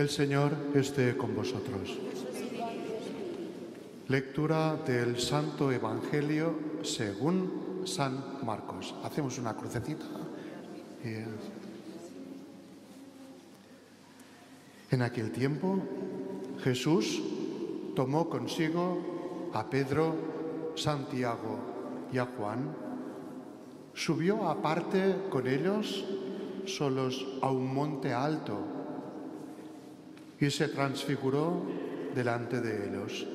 El Señor esté con vosotros. Lectura del Santo Evangelio según San Marcos. Hacemos una crucecita. En aquel tiempo Jesús tomó consigo a Pedro, Santiago y a Juan, subió aparte con ellos solos a un monte alto y se transfiguró delante de ellos.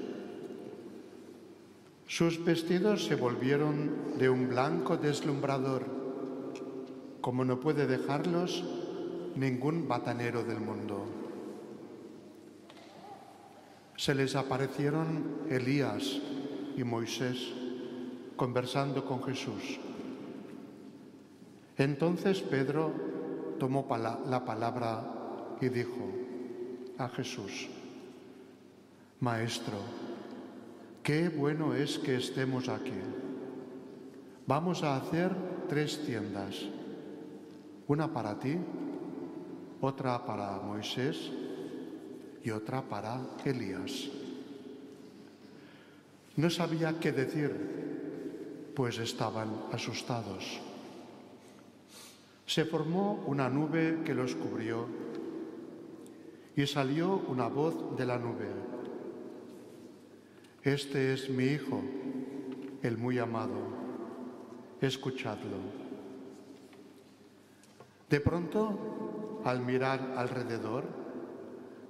Sus vestidos se volvieron de un blanco deslumbrador, como no puede dejarlos ningún batanero del mundo. Se les aparecieron Elías y Moisés conversando con Jesús. Entonces Pedro tomó la palabra y dijo a Jesús, Maestro, qué bueno es que estemos aquí. Vamos a hacer tres tiendas, una para ti, otra para Moisés y otra para Elías. No sabía qué decir, pues estaban asustados. Se formó una nube que los cubrió y salió una voz de la nube. Este es mi Hijo, el muy amado, escuchadlo. De pronto, al mirar alrededor,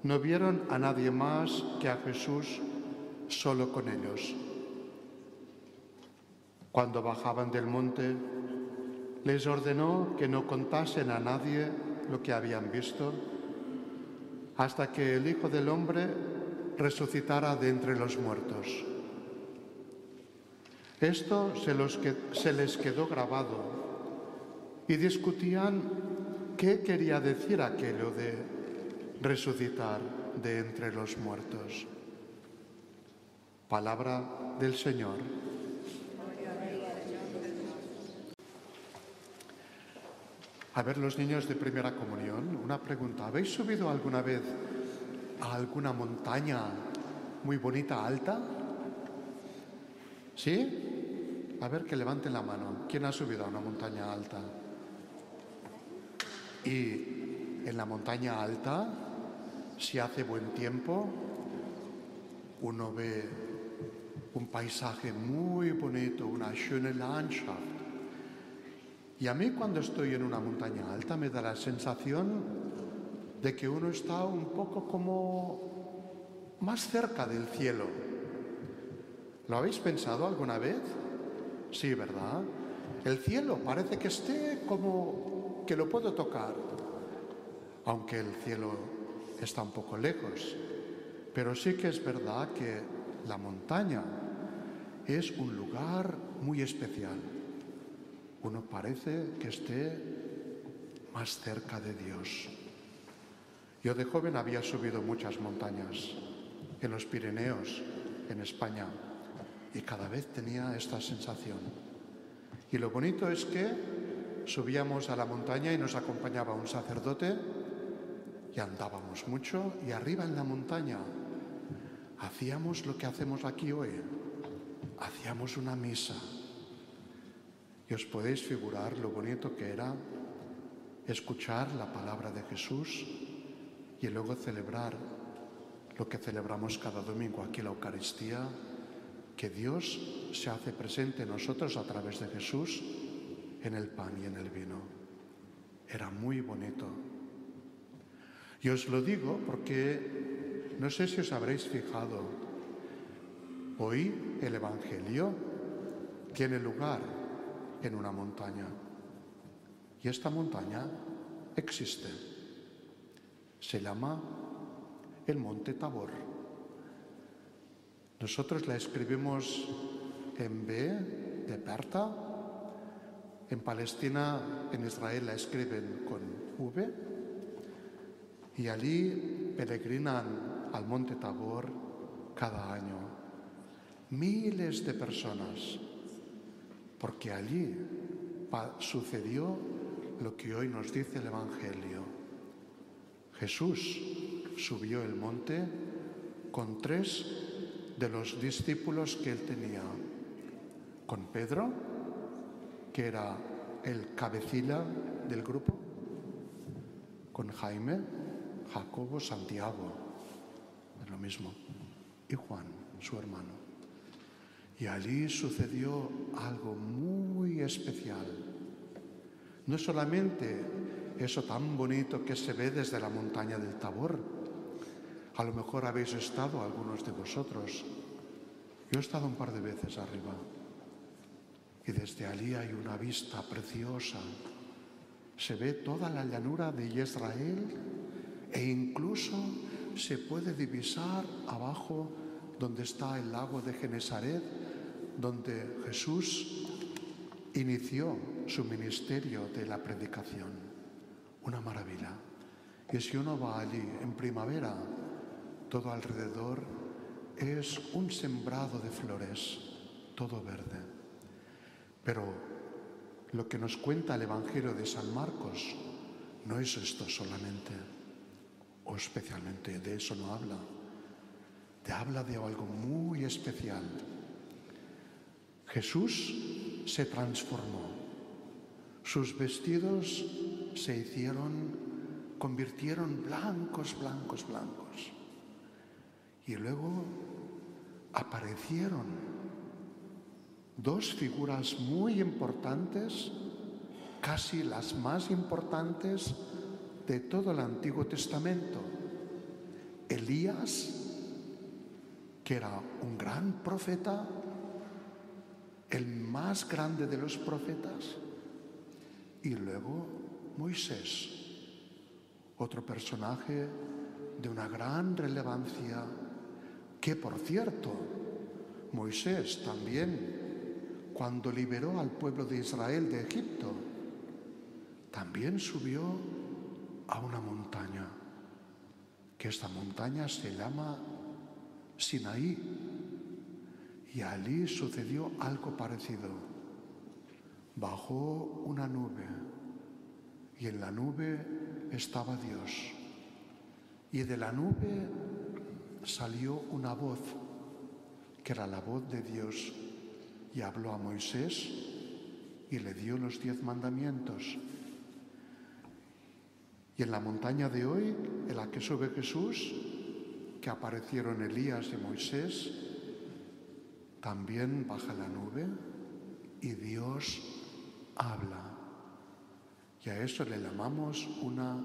no vieron a nadie más que a Jesús solo con ellos. Cuando bajaban del monte, les ordenó que no contasen a nadie lo que habían visto hasta que el Hijo del Hombre resucitara de entre los muertos. Esto se, se les quedó grabado y discutían qué quería decir aquello de resucitar de entre los muertos. Palabra del Señor. A ver, los niños de primera comunión, una pregunta. ¿Habéis subido alguna vez a alguna montaña muy bonita, alta? ¿Sí? A ver, que levanten la mano. ¿Quién ha subido a una montaña alta? Y en la montaña alta, si hace buen tiempo, uno ve un paisaje muy bonito, una schöne Landschaft y a mí cuando estoy en una montaña alta me da la sensación de que uno está un poco como más cerca del cielo. ¿Lo habéis pensado alguna vez? Sí, ¿verdad? El cielo parece que esté como que lo puedo tocar, aunque el cielo está un poco lejos. Pero sí que es verdad que la montaña es un lugar muy especial uno parece que esté más cerca de Dios. Yo de joven había subido muchas montañas en los Pirineos, en España, y cada vez tenía esta sensación. Y lo bonito es que subíamos a la montaña y nos acompañaba un sacerdote y andábamos mucho y arriba en la montaña hacíamos lo que hacemos aquí hoy, hacíamos una misa y os podéis figurar lo bonito que era escuchar la palabra de Jesús y luego celebrar lo que celebramos cada domingo aquí la Eucaristía, que Dios se hace presente en nosotros a través de Jesús en el pan y en el vino. Era muy bonito. Y os lo digo porque no sé si os habréis fijado, hoy el Evangelio tiene lugar en una montaña. Y esta montaña existe. Se llama el Monte Tabor. Nosotros la escribimos en B de Perta. En Palestina, en Israel, la escriben con V. Y allí peregrinan al Monte Tabor cada año. Miles de personas porque allí sucedió lo que hoy nos dice el Evangelio. Jesús subió el monte con tres de los discípulos que él tenía. Con Pedro, que era el cabecilla del grupo, con Jaime, Jacobo, Santiago, es lo mismo, y Juan, su hermano. Y allí sucedió algo muy especial. No solamente eso tan bonito que se ve desde la montaña del Tabor, a lo mejor habéis estado algunos de vosotros. Yo he estado un par de veces arriba y desde allí hay una vista preciosa. Se ve toda la llanura de Israel e incluso se puede divisar abajo donde está el lago de Genesaret, donde Jesús inició su ministerio de la predicación. Una maravilla. Y si uno va allí en primavera, todo alrededor es un sembrado de flores, todo verde. Pero lo que nos cuenta el Evangelio de San Marcos no es esto solamente, o especialmente de eso no habla. Te habla de algo muy especial. Jesús se transformó. Sus vestidos se hicieron, convirtieron blancos, blancos, blancos. Y luego aparecieron dos figuras muy importantes, casi las más importantes de todo el Antiguo Testamento. Elías, que era un gran profeta, el más grande de los profetas, y luego Moisés, otro personaje de una gran relevancia que por cierto, Moisés también, cuando liberó al pueblo de Israel de Egipto, también subió a una montaña, que esta montaña se llama Sinaí, y allí sucedió algo parecido. Bajó una nube, y en la nube estaba Dios, y de la nube salió una voz, que era la voz de Dios, y habló a Moisés y le dio los diez mandamientos. Y en la montaña de hoy, en la que sube Jesús, que aparecieron Elías y Moisés, también baja la nube y Dios habla. Y a eso le llamamos una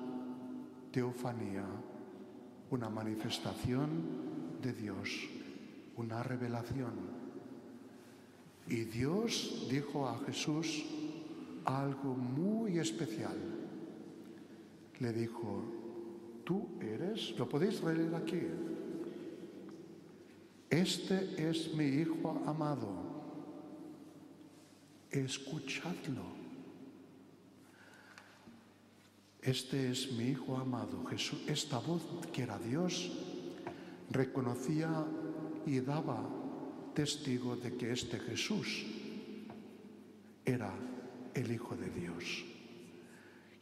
teofanía una manifestación de Dios, una revelación. Y Dios dijo a Jesús algo muy especial. Le dijo, tú eres, lo podéis leer aquí, este es mi Hijo amado, escuchadlo. Este es mi Hijo amado. Jesús, esta voz que era Dios reconocía y daba testigo de que este Jesús era el Hijo de Dios.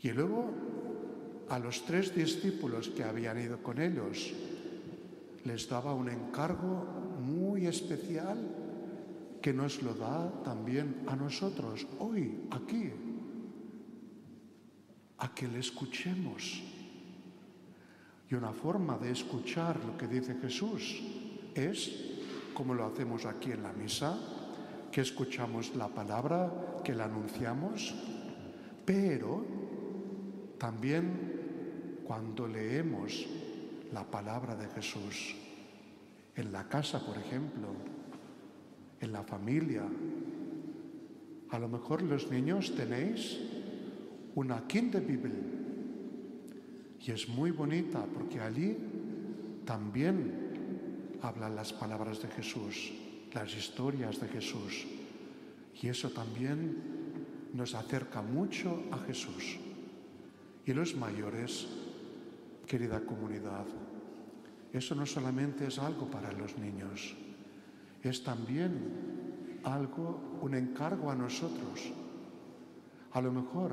Y luego a los tres discípulos que habían ido con ellos les daba un encargo muy especial que nos lo da también a nosotros hoy, aquí, a que le escuchemos. Y una forma de escuchar lo que dice Jesús es, como lo hacemos aquí en la misa, que escuchamos la palabra, que la anunciamos, pero también cuando leemos la palabra de Jesús, en la casa, por ejemplo, en la familia, a lo mejor los niños tenéis una Kinderbibel. Y es muy bonita porque allí también hablan las palabras de Jesús, las historias de Jesús. Y eso también nos acerca mucho a Jesús. Y los mayores, querida comunidad, eso no solamente es algo para los niños, es también algo, un encargo a nosotros. A lo mejor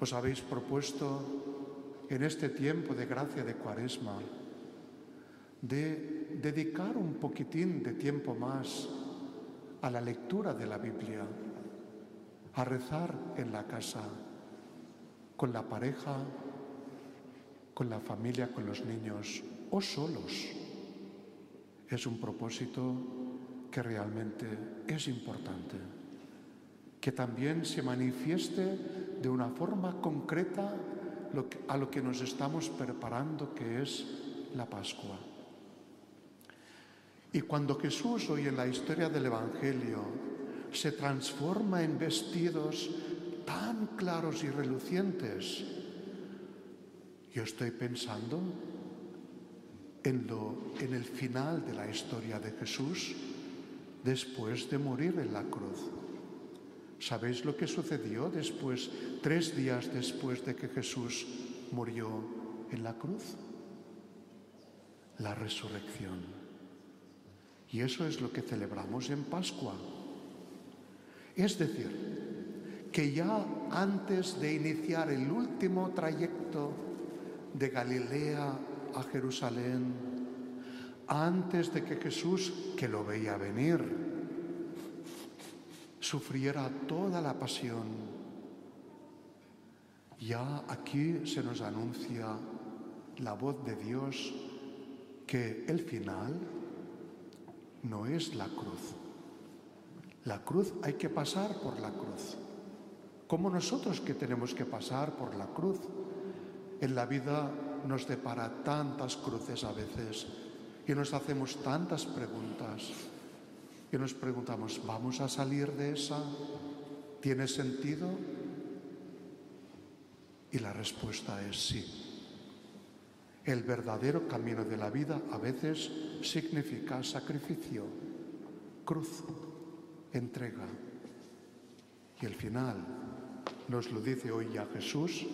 os habéis propuesto en este tiempo de gracia de cuaresma, de dedicar un poquitín de tiempo más a la lectura de la Biblia, a rezar en la casa, con la pareja, con la familia, con los niños o solos. Es un propósito que realmente es importante, que también se manifieste de una forma concreta a lo que nos estamos preparando, que es la Pascua. Y cuando Jesús hoy en la historia del Evangelio se transforma en vestidos tan claros y relucientes, yo estoy pensando en, lo, en el final de la historia de Jesús después de morir en la cruz. ¿Sabéis lo que sucedió después, tres días después de que Jesús murió en la cruz? La resurrección. Y eso es lo que celebramos en Pascua. Es decir, que ya antes de iniciar el último trayecto de Galilea a Jerusalén, antes de que Jesús, que lo veía venir, sufriera toda la pasión, ya aquí se nos anuncia la voz de Dios que el final no es la cruz. La cruz hay que pasar por la cruz. Como nosotros que tenemos que pasar por la cruz. En la vida nos depara tantas cruces a veces y nos hacemos tantas preguntas y nos preguntamos, ¿vamos a salir de esa? ¿Tiene sentido? Y la respuesta es sí. El verdadero camino de la vida a veces significa sacrificio, cruz, entrega. Y el final nos lo dice hoy ya Jesús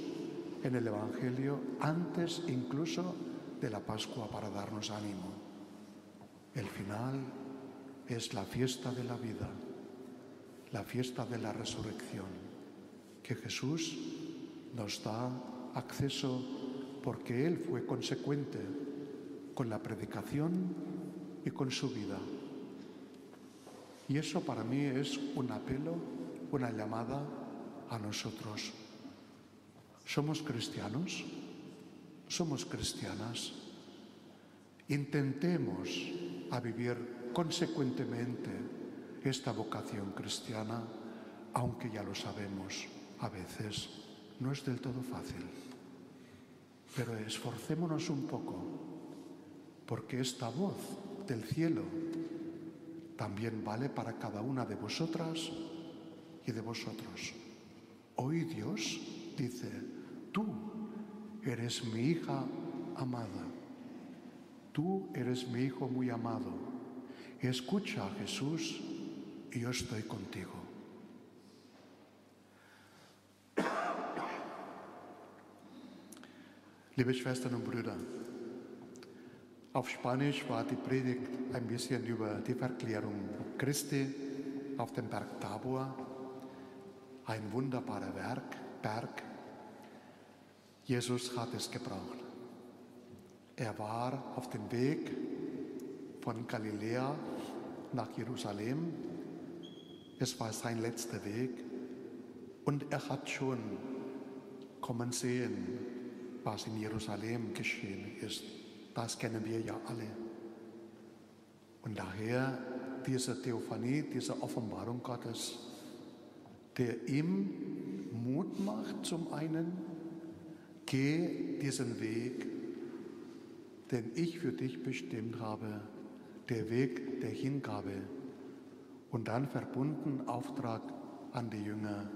en el Evangelio, antes incluso de la Pascua para darnos ánimo. El final es la fiesta de la vida, la fiesta de la resurrección, que Jesús nos da acceso porque Él fue consecuente con la predicación y con su vida. Y eso para mí es un apelo, una llamada a nosotros. ¿Somos cristianos? ¿Somos cristianas? Intentemos a vivir consecuentemente esta vocación cristiana, aunque ya lo sabemos, a veces no es del todo fácil. Pero esforcémonos un poco, porque esta voz del cielo también vale para cada una de vosotras y de vosotros. Hoy Dios dice, tú eres mi hija amada, tú eres mi hijo muy amado, escucha a Jesús y yo estoy contigo. Liebe Schwestern und Brüder, auf Spanisch war die Predigt ein bisschen über die Verklärung Christi auf dem Berg Tabor. Ein wunderbarer Werk, Berg. Jesus hat es gebraucht. Er war auf dem Weg von Galiläa nach Jerusalem. Es war sein letzter Weg und er hat schon kommen sehen, was in Jerusalem geschehen ist. Das kennen wir ja alle. Und daher diese Theophanie, diese Offenbarung Gottes, der ihm Mut macht zum einen, geh diesen Weg, den ich für dich bestimmt habe, der Weg der Hingabe. Und dann verbunden Auftrag an die Jünger,